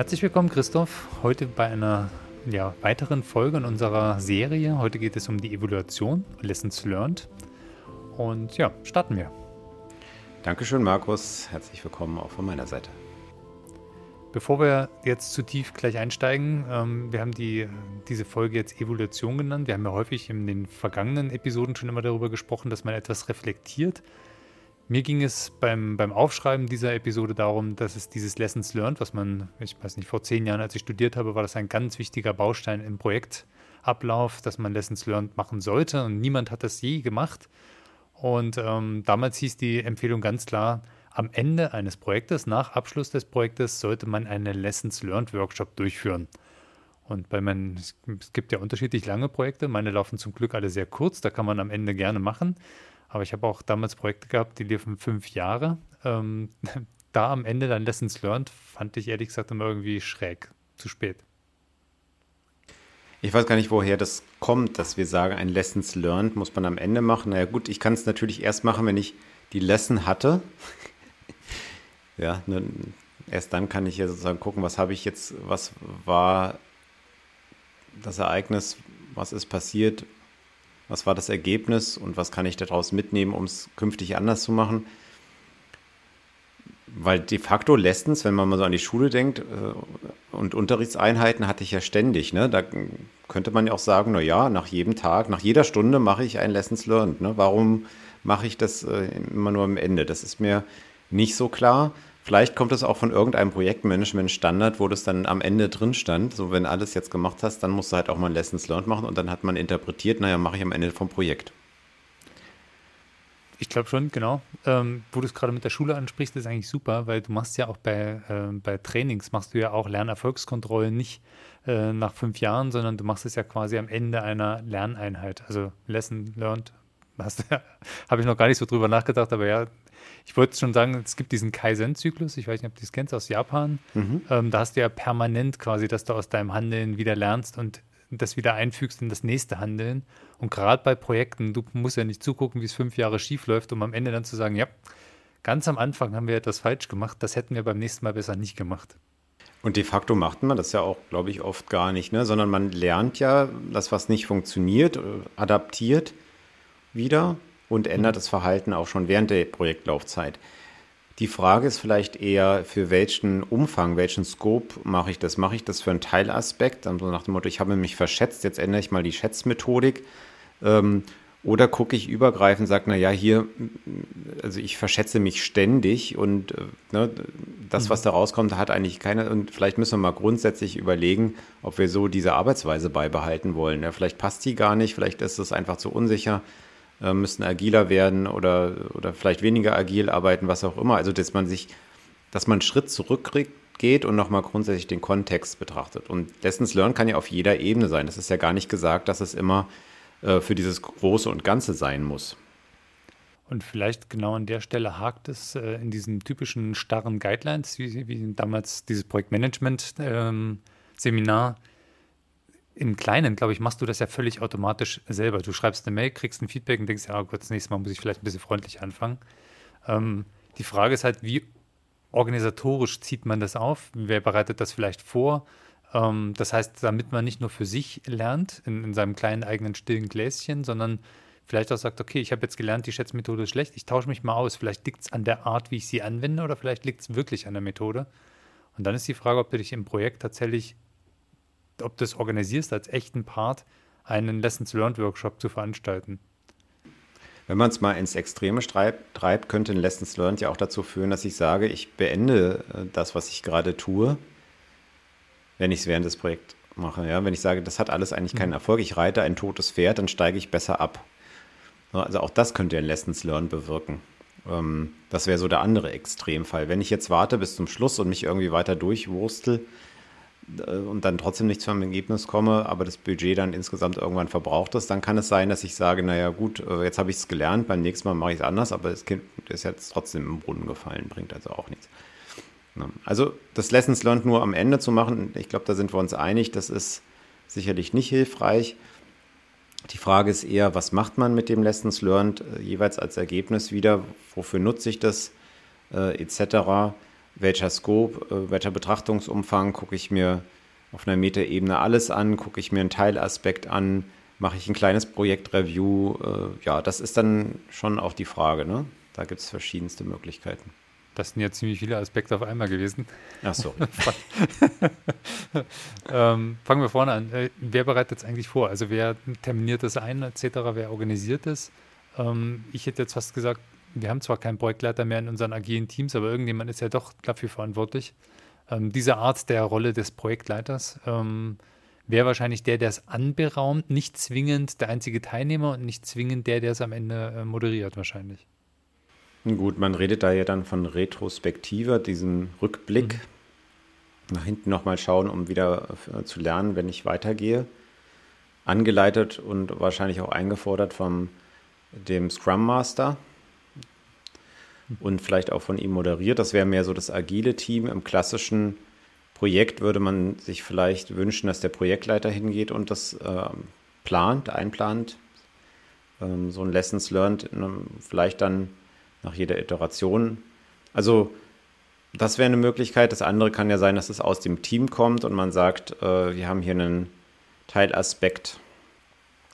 Herzlich willkommen, Christoph. Heute bei einer ja, weiteren Folge in unserer Serie. Heute geht es um die Evaluation, Lessons Learned. Und ja, starten wir. Dankeschön, Markus. Herzlich willkommen auch von meiner Seite. Bevor wir jetzt zu tief gleich einsteigen, ähm, wir haben die, diese Folge jetzt Evaluation genannt. Wir haben ja häufig in den vergangenen Episoden schon immer darüber gesprochen, dass man etwas reflektiert mir ging es beim, beim Aufschreiben dieser Episode darum, dass es dieses Lessons Learned, was man, ich weiß nicht, vor zehn Jahren, als ich studiert habe, war das ein ganz wichtiger Baustein im Projektablauf, dass man Lessons Learned machen sollte und niemand hat das je gemacht. Und ähm, damals hieß die Empfehlung ganz klar, am Ende eines Projektes, nach Abschluss des Projektes, sollte man einen Lessons Learned Workshop durchführen. Und bei meinen, es gibt ja unterschiedlich lange Projekte, meine laufen zum Glück alle sehr kurz, da kann man am Ende gerne machen. Aber ich habe auch damals Projekte gehabt, die liefen fünf Jahre. Ähm, da am Ende dann Lessons Learned fand ich ehrlich gesagt immer irgendwie schräg. Zu spät. Ich weiß gar nicht, woher das kommt, dass wir sagen, ein Lessons Learned muss man am Ende machen. Naja, gut, ich kann es natürlich erst machen, wenn ich die Lesson hatte. ja, ne, erst dann kann ich ja sozusagen gucken, was habe ich jetzt, was war das Ereignis, was ist passiert, was war das Ergebnis und was kann ich daraus mitnehmen, um es künftig anders zu machen. Weil de facto Lessons, wenn man mal so an die Schule denkt äh, und Unterrichtseinheiten hatte ich ja ständig. Ne? Da könnte man ja auch sagen, na ja, nach jedem Tag, nach jeder Stunde mache ich ein Lessons Learned. Ne? Warum mache ich das äh, immer nur am Ende? Das ist mir nicht so klar. Vielleicht kommt es auch von irgendeinem Projektmanagement-Standard, wo das dann am Ende drin stand. So, wenn alles jetzt gemacht hast, dann musst du halt auch mal Lessons Learned machen und dann hat man interpretiert, naja, mache ich am Ende vom Projekt. Ich glaube schon, genau. Ähm, wo du es gerade mit der Schule ansprichst, ist eigentlich super, weil du machst ja auch bei, äh, bei Trainings, machst du ja auch Lernerfolgskontrollen nicht äh, nach fünf Jahren, sondern du machst es ja quasi am Ende einer Lerneinheit. Also Lesson Learned, habe ich noch gar nicht so drüber nachgedacht, aber ja, ich wollte schon sagen, es gibt diesen Kaizen-Zyklus, ich weiß nicht, ob du das kennst aus Japan. Mhm. Ähm, da hast du ja permanent quasi, dass du aus deinem Handeln wieder lernst und das wieder einfügst in das nächste Handeln. Und gerade bei Projekten, du musst ja nicht zugucken, wie es fünf Jahre schief läuft, um am Ende dann zu sagen, ja, ganz am Anfang haben wir etwas falsch gemacht, das hätten wir beim nächsten Mal besser nicht gemacht. Und de facto macht man das ja auch, glaube ich, oft gar nicht, ne? sondern man lernt ja das, was nicht funktioniert, äh, adaptiert wieder und ändert das Verhalten auch schon während der Projektlaufzeit. Die Frage ist vielleicht eher, für welchen Umfang, welchen Scope mache ich das? Mache ich das für einen Teilaspekt, also nach dem Motto, ich habe mich verschätzt, jetzt ändere ich mal die Schätzmethodik. Ähm, oder gucke ich übergreifend, sage, naja, hier, also ich verschätze mich ständig und äh, ne, das, was mhm. da rauskommt, hat eigentlich keine, und vielleicht müssen wir mal grundsätzlich überlegen, ob wir so diese Arbeitsweise beibehalten wollen. Ja, vielleicht passt die gar nicht, vielleicht ist es einfach zu unsicher äh, müssen agiler werden oder, oder vielleicht weniger agil arbeiten, was auch immer. Also, dass man sich, dass man einen Schritt zurückgeht und nochmal grundsätzlich den Kontext betrachtet. Und Lessons Learned kann ja auf jeder Ebene sein. Das ist ja gar nicht gesagt, dass es immer äh, für dieses Große und Ganze sein muss. Und vielleicht genau an der Stelle hakt es äh, in diesen typischen starren Guidelines, wie, wie damals dieses Projektmanagement-Seminar. Ähm, im Kleinen, glaube ich, machst du das ja völlig automatisch selber. Du schreibst eine Mail, kriegst ein Feedback und denkst, ja, gut, das nächste Mal muss ich vielleicht ein bisschen freundlich anfangen. Ähm, die Frage ist halt, wie organisatorisch zieht man das auf? Wer bereitet das vielleicht vor? Ähm, das heißt, damit man nicht nur für sich lernt, in, in seinem kleinen eigenen stillen Gläschen, sondern vielleicht auch sagt, okay, ich habe jetzt gelernt, die Schätzmethode ist schlecht, ich tausche mich mal aus. Vielleicht liegt es an der Art, wie ich sie anwende, oder vielleicht liegt es wirklich an der Methode. Und dann ist die Frage, ob du dich im Projekt tatsächlich ob du es organisierst, als echten Part einen Lessons Learned Workshop zu veranstalten. Wenn man es mal ins Extreme treibt, könnte ein Lessons Learned ja auch dazu führen, dass ich sage, ich beende äh, das, was ich gerade tue, wenn ich es während des Projekts mache. Ja? Wenn ich sage, das hat alles eigentlich keinen mhm. Erfolg, ich reite ein totes Pferd, dann steige ich besser ab. Also auch das könnte ein Lessons Learned bewirken. Ähm, das wäre so der andere Extremfall. Wenn ich jetzt warte bis zum Schluss und mich irgendwie weiter durchwurstel, und dann trotzdem nicht zu einem Ergebnis komme, aber das Budget dann insgesamt irgendwann verbraucht ist, dann kann es sein, dass ich sage, naja gut, äh, jetzt habe ich es gelernt, beim nächsten Mal mache ich es anders, aber das Kind ist jetzt trotzdem im Brunnen gefallen, bringt also auch nichts. Ne? Also das Lessons Learned nur am Ende zu machen, ich glaube, da sind wir uns einig, das ist sicherlich nicht hilfreich. Die Frage ist eher, was macht man mit dem Lessons Learned äh, jeweils als Ergebnis wieder? Wofür nutze ich das äh, etc.? Welcher Scope, äh, welcher Betrachtungsumfang gucke ich mir auf einer Metaebene alles an? Gucke ich mir einen Teilaspekt an? Mache ich ein kleines Projektreview? Äh, ja, das ist dann schon auch die Frage. Ne? Da gibt es verschiedenste Möglichkeiten. Das sind ja ziemlich viele Aspekte auf einmal gewesen. Ach so. ähm, fangen wir vorne an. Äh, wer bereitet es eigentlich vor? Also wer terminiert das ein etc., wer organisiert es? Ähm, ich hätte jetzt fast gesagt, wir haben zwar keinen Projektleiter mehr in unseren agilen Teams, aber irgendjemand ist ja doch dafür verantwortlich. Ähm, diese Art der Rolle des Projektleiters ähm, wäre wahrscheinlich der, der es anberaumt, nicht zwingend der einzige Teilnehmer und nicht zwingend der, der es am Ende äh, moderiert wahrscheinlich. Gut, man redet da ja dann von Retrospektive, diesen Rückblick. Mhm. Nach hinten nochmal schauen, um wieder äh, zu lernen, wenn ich weitergehe. Angeleitet und wahrscheinlich auch eingefordert von dem Scrum Master. Und vielleicht auch von ihm moderiert. Das wäre mehr so das agile Team. Im klassischen Projekt würde man sich vielleicht wünschen, dass der Projektleiter hingeht und das äh, plant, einplant. Ähm, so ein Lessons Learned, vielleicht dann nach jeder Iteration. Also das wäre eine Möglichkeit. Das andere kann ja sein, dass es aus dem Team kommt und man sagt, äh, wir haben hier einen Teilaspekt.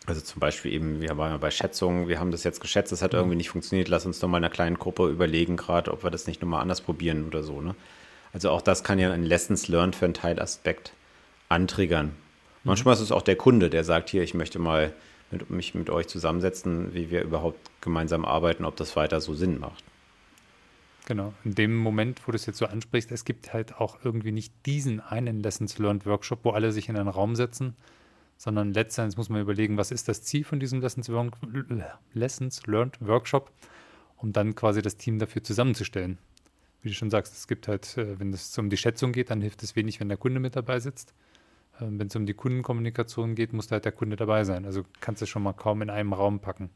Also zum Beispiel eben, wir waren ja bei Schätzungen, wir haben das jetzt geschätzt, das hat mhm. irgendwie nicht funktioniert, lass uns doch mal in einer kleinen Gruppe überlegen, gerade ob wir das nicht nochmal anders probieren oder so. Ne? Also auch das kann ja ein Lessons Learned für einen Teilaspekt antriggern. Mhm. Manchmal ist es auch der Kunde, der sagt, hier, ich möchte mal mit, mich mit euch zusammensetzen, wie wir überhaupt gemeinsam arbeiten, ob das weiter so Sinn macht. Genau, in dem Moment, wo du es jetzt so ansprichst, es gibt halt auch irgendwie nicht diesen einen Lessons Learned Workshop, wo alle sich in einen Raum setzen, sondern letztendlich muss man überlegen, was ist das Ziel von diesem Lessons Learned, Lessons Learned Workshop, um dann quasi das Team dafür zusammenzustellen. Wie du schon sagst, es gibt halt, äh, wenn es um die Schätzung geht, dann hilft es wenig, wenn der Kunde mit dabei sitzt. Ähm, wenn es um die Kundenkommunikation geht, muss da halt der Kunde dabei sein. Also kannst du schon mal kaum in einem Raum packen.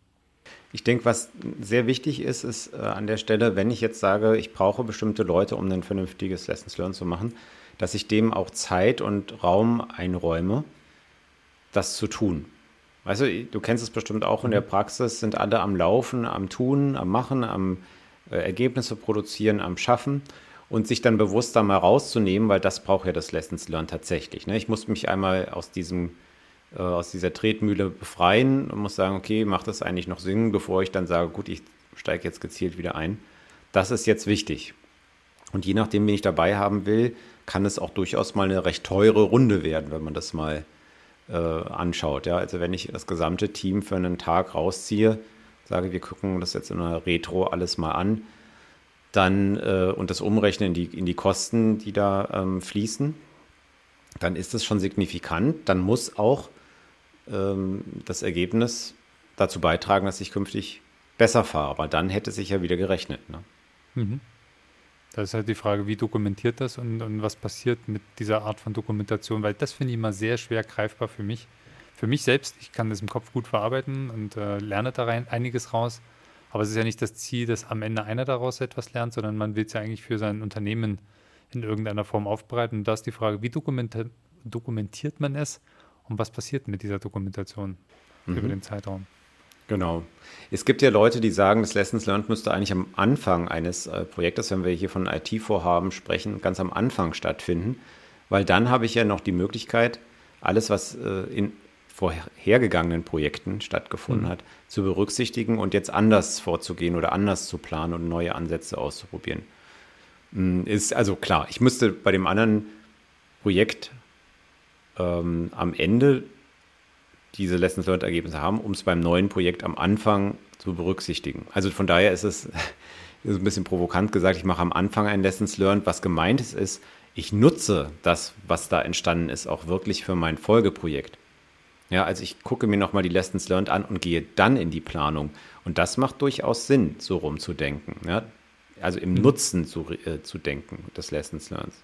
Ich denke, was sehr wichtig ist, ist äh, an der Stelle, wenn ich jetzt sage, ich brauche bestimmte Leute, um ein vernünftiges Lessons Learned zu machen, dass ich dem auch Zeit und Raum einräume, das zu tun. Weißt du, du kennst es bestimmt auch in der mhm. Praxis, sind alle am Laufen, am Tun, am Machen, am äh, Ergebnisse produzieren, am Schaffen und sich dann bewusst da mal rauszunehmen, weil das braucht ja das Lessons Learned tatsächlich. Ne? Ich muss mich einmal aus diesem äh, aus dieser Tretmühle befreien und muss sagen, okay, macht das eigentlich noch Sinn, bevor ich dann sage, gut, ich steige jetzt gezielt wieder ein. Das ist jetzt wichtig. Und je nachdem, wen ich dabei haben will, kann es auch durchaus mal eine recht teure Runde werden, wenn man das mal äh, anschaut. Ja? Also wenn ich das gesamte Team für einen Tag rausziehe, sage, wir gucken das jetzt in einer Retro alles mal an, dann äh, und das umrechnen in die, in die Kosten, die da ähm, fließen, dann ist es schon signifikant. Dann muss auch ähm, das Ergebnis dazu beitragen, dass ich künftig besser fahre. Aber dann hätte sich ja wieder gerechnet. Ne? Mhm. Da ist halt die Frage, wie dokumentiert das und, und was passiert mit dieser Art von Dokumentation, weil das finde ich immer sehr schwer greifbar für mich. Für mich selbst, ich kann das im Kopf gut verarbeiten und äh, lerne da rein einiges raus. Aber es ist ja nicht das Ziel, dass am Ende einer daraus etwas lernt, sondern man will es ja eigentlich für sein Unternehmen in irgendeiner Form aufbereiten. Und da ist die Frage, wie dokumentiert man es und was passiert mit dieser Dokumentation mhm. über den Zeitraum? Genau. Es gibt ja Leute, die sagen, das Lessons Learned müsste eigentlich am Anfang eines äh, Projektes, wenn wir hier von IT-Vorhaben sprechen, ganz am Anfang stattfinden, weil dann habe ich ja noch die Möglichkeit, alles, was äh, in vorhergegangenen Projekten stattgefunden mhm. hat, zu berücksichtigen und jetzt anders vorzugehen oder anders zu planen und neue Ansätze auszuprobieren. Mm, ist also klar, ich müsste bei dem anderen Projekt ähm, am Ende diese Lessons Learned Ergebnisse haben, um es beim neuen Projekt am Anfang zu berücksichtigen. Also von daher ist es ist ein bisschen provokant gesagt, ich mache am Anfang ein Lessons Learned. Was gemeint ist, ist, ich nutze das, was da entstanden ist, auch wirklich für mein Folgeprojekt. Ja, also ich gucke mir nochmal die Lessons Learned an und gehe dann in die Planung. Und das macht durchaus Sinn, so rumzudenken. Ja? Also im mhm. Nutzen zu, äh, zu denken des Lessons Learned.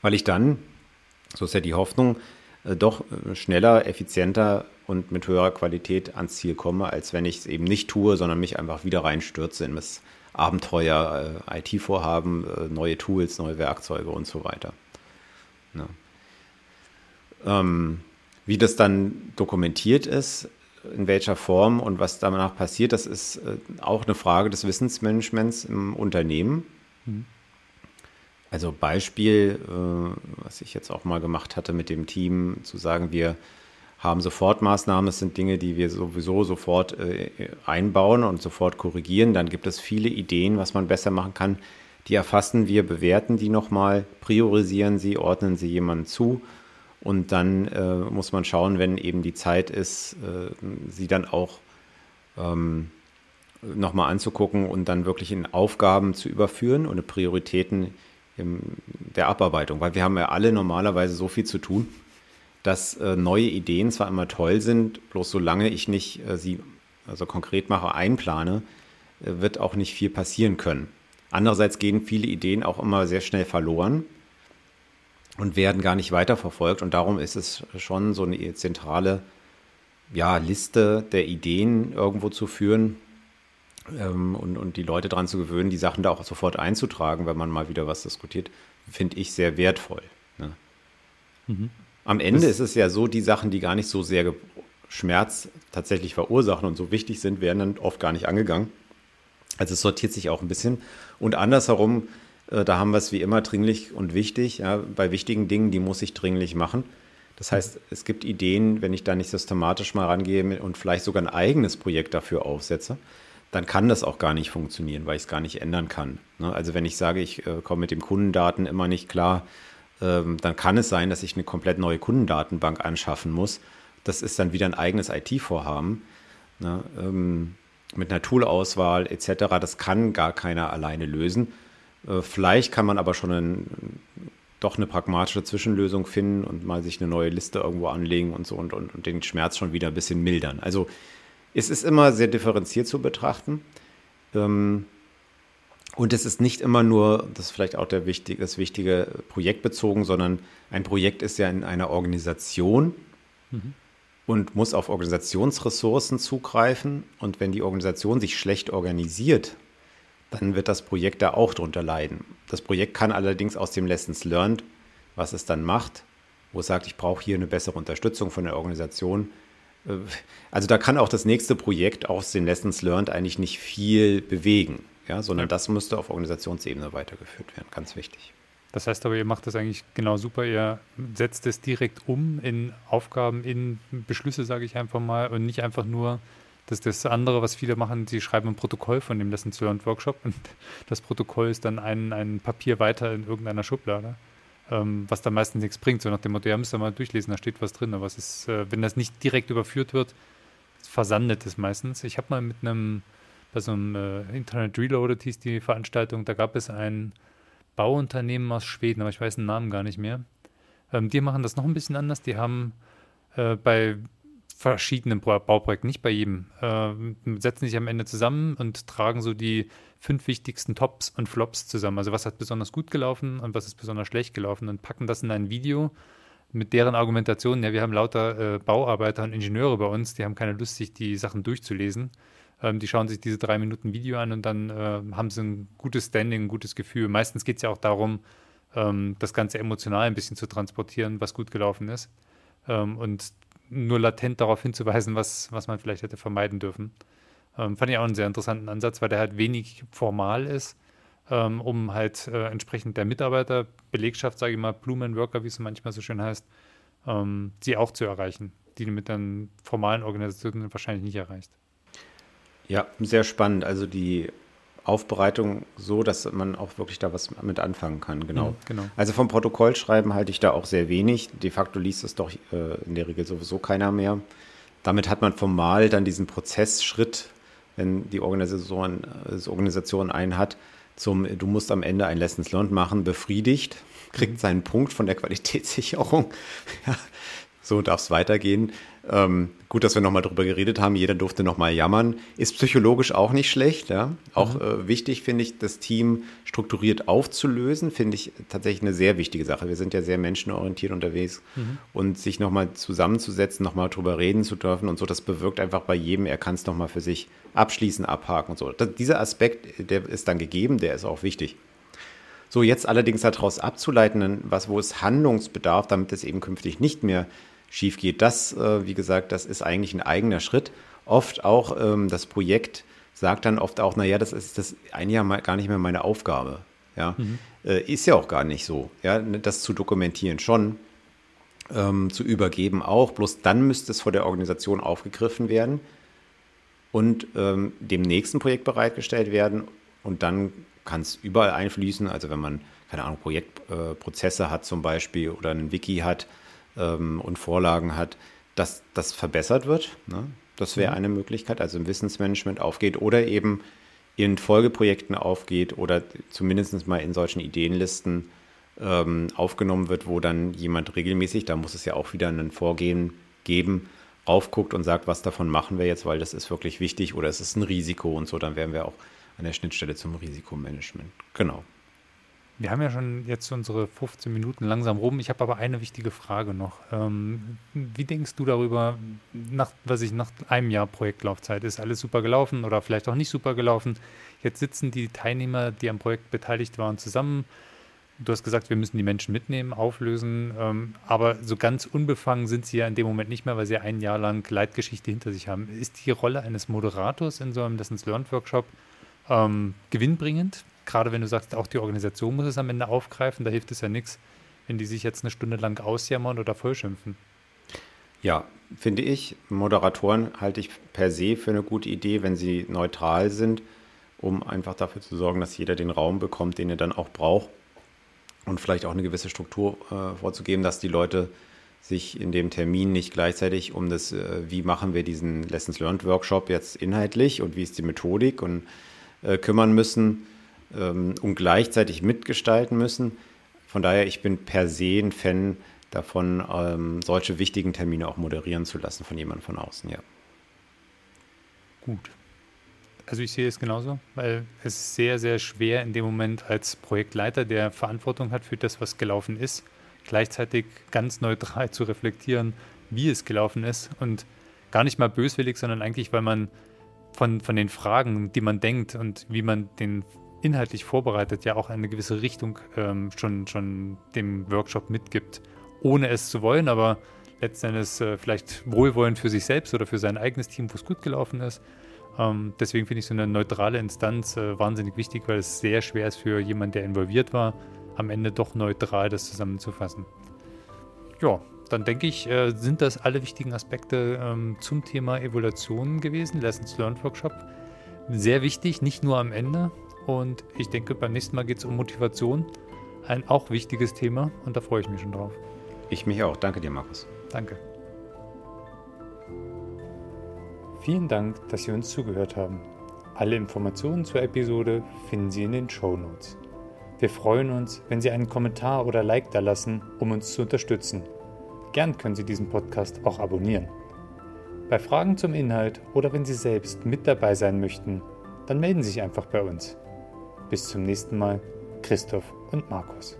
Weil ich dann So ist ja die Hoffnung, doch äh, schneller, effizienter und mit höherer Qualität ans Ziel komme, als wenn ich es eben nicht tue, sondern mich einfach wieder reinstürze in das Abenteuer, äh, IT-Vorhaben, äh, neue Tools, neue Werkzeuge und so weiter. Ja. Ähm, wie das dann dokumentiert ist, in welcher Form und was danach passiert, das ist äh, auch eine Frage des Wissensmanagements im Unternehmen. Mhm. Also Beispiel, äh, was ich jetzt auch mal gemacht hatte mit dem Team, zu sagen, wir haben Sofortmaßnahmen, das sind Dinge, die wir sowieso sofort äh, einbauen und sofort korrigieren. Dann gibt es viele Ideen, was man besser machen kann. Die erfassen wir, bewerten die nochmal, priorisieren sie, ordnen sie jemandem zu. Und dann äh, muss man schauen, wenn eben die Zeit ist, äh, sie dann auch ähm, nochmal anzugucken und dann wirklich in Aufgaben zu überführen und Prioritäten im, der Abarbeitung, weil wir haben ja alle normalerweise so viel zu tun, dass äh, neue Ideen zwar immer toll sind, bloß solange ich nicht äh, sie also konkret mache, einplane, äh, wird auch nicht viel passieren können. Andererseits gehen viele Ideen auch immer sehr schnell verloren und werden gar nicht weiterverfolgt. Und darum ist es schon so eine zentrale ja, Liste der Ideen irgendwo zu führen, ähm, und, und die Leute daran zu gewöhnen, die Sachen da auch sofort einzutragen, wenn man mal wieder was diskutiert, finde ich sehr wertvoll. Ne? Mhm. Am Ende das ist es ja so, die Sachen, die gar nicht so sehr Schmerz tatsächlich verursachen und so wichtig sind, werden dann oft gar nicht angegangen. Also es sortiert sich auch ein bisschen. Und andersherum, äh, da haben wir es wie immer dringlich und wichtig. Ja, bei wichtigen Dingen, die muss ich dringlich machen. Das heißt, es gibt Ideen, wenn ich da nicht systematisch mal rangehe und vielleicht sogar ein eigenes Projekt dafür aufsetze, dann kann das auch gar nicht funktionieren, weil ich es gar nicht ändern kann. Ne? Also wenn ich sage, ich äh, komme mit den Kundendaten immer nicht klar, ähm, dann kann es sein, dass ich eine komplett neue Kundendatenbank anschaffen muss. Das ist dann wieder ein eigenes IT-Vorhaben ne? ähm, mit einer Toolauswahl etc. Das kann gar keiner alleine lösen. Äh, vielleicht kann man aber schon ein, doch eine pragmatische Zwischenlösung finden und mal sich eine neue Liste irgendwo anlegen und so und, und, und den Schmerz schon wieder ein bisschen mildern. Also es ist immer sehr differenziert zu betrachten. Ähm, und es ist nicht immer nur, das ist vielleicht auch der wichtig, das wichtige, projektbezogen, sondern ein Projekt ist ja in einer Organisation mhm. und muss auf Organisationsressourcen zugreifen. Und wenn die Organisation sich schlecht organisiert, dann wird das Projekt da auch drunter leiden. Das Projekt kann allerdings aus dem Lessons Learned, was es dann macht, wo es sagt, ich brauche hier eine bessere Unterstützung von der Organisation, also da kann auch das nächste Projekt aus den Lessons Learned eigentlich nicht viel bewegen, ja, sondern ja. das müsste auf Organisationsebene weitergeführt werden, ganz wichtig. Das heißt aber, ihr macht das eigentlich genau super. Ihr setzt es direkt um in Aufgaben, in Beschlüsse, sage ich einfach mal, und nicht einfach nur das, das andere, was viele machen, sie schreiben ein Protokoll von dem Lessons Learned Workshop und das Protokoll ist dann ein, ein Papier weiter in irgendeiner Schublade ähm, was da meistens nichts bringt. So nach dem Motto, ja, müsst ihr mal durchlesen, da steht was drin. Aber es ist, äh, wenn das nicht direkt überführt wird, versandet es meistens. Ich habe mal mit einem, bei so einem äh, Internet Reloaded hieß die Veranstaltung, da gab es ein Bauunternehmen aus Schweden, aber ich weiß den Namen gar nicht mehr. Ähm, die machen das noch ein bisschen anders. Die haben äh, bei verschiedenen Bauprojekten, nicht bei jedem, äh, setzen sich am Ende zusammen und tragen so die fünf wichtigsten Tops und Flops zusammen. Also was hat besonders gut gelaufen und was ist besonders schlecht gelaufen und packen das in ein Video mit deren Argumentation, ja, wir haben lauter äh, Bauarbeiter und Ingenieure bei uns, die haben keine Lust, sich die Sachen durchzulesen. Ähm, die schauen sich diese drei Minuten Video an und dann äh, haben sie ein gutes Standing, ein gutes Gefühl. Meistens geht es ja auch darum, ähm, das Ganze emotional ein bisschen zu transportieren, was gut gelaufen ist. Ähm, und nur latent darauf hinzuweisen, was, was man vielleicht hätte vermeiden dürfen. Ähm, fand ich auch einen sehr interessanten Ansatz, weil der halt wenig formal ist, ähm, um halt äh, entsprechend der Mitarbeiter, Belegschaft, sage ich mal, Blumenworker, wie es manchmal so schön heißt, ähm, sie auch zu erreichen, die du mit den formalen Organisationen wahrscheinlich nicht erreichst. Ja, sehr spannend. Also die Aufbereitung so, dass man auch wirklich da was mit anfangen kann. Genau. Mhm, genau. Also vom Protokollschreiben halte ich da auch sehr wenig. De facto liest es doch äh, in der Regel sowieso keiner mehr. Damit hat man formal dann diesen Prozessschritt, wenn die Organisation, äh, Organisation einen hat, zum, du musst am Ende ein Lessons Learned machen, befriedigt, kriegt mhm. seinen Punkt von der Qualitätssicherung. ja, so darf es weitergehen. Ähm, gut, dass wir nochmal drüber geredet haben. Jeder durfte nochmal jammern. Ist psychologisch auch nicht schlecht. Ja? Auch mhm. äh, wichtig finde ich, das Team strukturiert aufzulösen, finde ich tatsächlich eine sehr wichtige Sache. Wir sind ja sehr menschenorientiert unterwegs mhm. und sich nochmal zusammenzusetzen, nochmal drüber reden zu dürfen und so, das bewirkt einfach bei jedem, er kann es nochmal für sich abschließen, abhaken und so. Das, dieser Aspekt, der ist dann gegeben, der ist auch wichtig. So, jetzt allerdings daraus abzuleiten, was, wo es Handlungsbedarf, damit es eben künftig nicht mehr schief geht. Das, äh, wie gesagt, das ist eigentlich ein eigener Schritt. Oft auch ähm, das Projekt sagt dann oft auch, naja, das ist das ein Jahr mal gar nicht mehr meine Aufgabe. Ja, mhm. äh, ist ja auch gar nicht so. Ja, ne, das zu dokumentieren schon, ähm, zu übergeben auch. Bloß dann müsste es vor der Organisation aufgegriffen werden und ähm, dem nächsten Projekt bereitgestellt werden. Und dann kann es überall einfließen. Also wenn man keine Ahnung Projektprozesse äh, hat zum Beispiel oder ein Wiki hat ähm, und Vorlagen hat, dass das verbessert wird. Ne? Das wäre mhm. eine Möglichkeit, also im Wissensmanagement aufgeht oder eben in Folgeprojekten aufgeht oder zumindest mal in solchen Ideenlisten ähm, aufgenommen wird, wo dann jemand regelmäßig, da muss es ja auch wieder ein Vorgehen geben, raufguckt und sagt, was davon machen wir jetzt, weil das ist wirklich wichtig oder es ist ein Risiko und so, dann wären wir auch an der Schnittstelle zum Risikomanagement. Genau. Wir haben ja schon jetzt unsere 15 Minuten langsam rum. Ich habe aber eine wichtige Frage noch. Ähm, wie denkst du darüber, nach, was ich nach einem Jahr Projektlaufzeit ist alles super gelaufen oder vielleicht auch nicht super gelaufen? Jetzt sitzen die Teilnehmer, die am Projekt beteiligt waren, zusammen. Du hast gesagt, wir müssen die Menschen mitnehmen, auflösen, ähm, aber so ganz unbefangen sind sie ja in dem Moment nicht mehr, weil sie ein Jahr lang Leitgeschichte hinter sich haben. Ist die Rolle eines Moderators in so einem Lessons Learned Workshop ähm, gewinnbringend? Gerade wenn du sagst, auch die Organisation muss es am Ende aufgreifen, da hilft es ja nichts, wenn die sich jetzt eine Stunde lang ausjammern oder vollschimpfen. Ja, finde ich. Moderatoren halte ich per se für eine gute Idee, wenn sie neutral sind, um einfach dafür zu sorgen, dass jeder den Raum bekommt, den er dann auch braucht. Und vielleicht auch eine gewisse Struktur äh, vorzugeben, dass die Leute sich in dem Termin nicht gleichzeitig um das, äh, wie machen wir diesen Lessons Learned Workshop jetzt inhaltlich und wie ist die Methodik und äh, kümmern müssen, ähm, und gleichzeitig mitgestalten müssen. Von daher, ich bin per se ein Fan davon, ähm, solche wichtigen Termine auch moderieren zu lassen von jemandem von außen, ja. Gut. Also ich sehe es genauso, weil es ist sehr, sehr schwer in dem Moment als Projektleiter, der Verantwortung hat für das, was gelaufen ist, gleichzeitig ganz neutral zu reflektieren, wie es gelaufen ist und gar nicht mal böswillig, sondern eigentlich, weil man von, von den Fragen, die man denkt und wie man den inhaltlich vorbereitet ja auch eine gewisse Richtung ähm, schon, schon dem Workshop mitgibt, ohne es zu wollen, aber letztendlich äh, vielleicht wohlwollend für sich selbst oder für sein eigenes Team, wo es gut gelaufen ist. Ähm, deswegen finde ich so eine neutrale Instanz äh, wahnsinnig wichtig, weil es sehr schwer ist für jemanden, der involviert war, am Ende doch neutral das zusammenzufassen. Ja, dann denke ich, äh, sind das alle wichtigen Aspekte ähm, zum Thema Evaluation gewesen, Lessons Learned Workshop. Sehr wichtig, nicht nur am Ende, und ich denke, beim nächsten Mal geht es um Motivation. Ein auch wichtiges Thema und da freue ich mich schon drauf. Ich mich auch. Danke dir, Markus. Danke. Vielen Dank, dass Sie uns zugehört haben. Alle Informationen zur Episode finden Sie in den Show Notes. Wir freuen uns, wenn Sie einen Kommentar oder Like da lassen, um uns zu unterstützen. Gern können Sie diesen Podcast auch abonnieren. Bei Fragen zum Inhalt oder wenn Sie selbst mit dabei sein möchten, dann melden Sie sich einfach bei uns. Bis zum nächsten Mal, Christoph und Markus.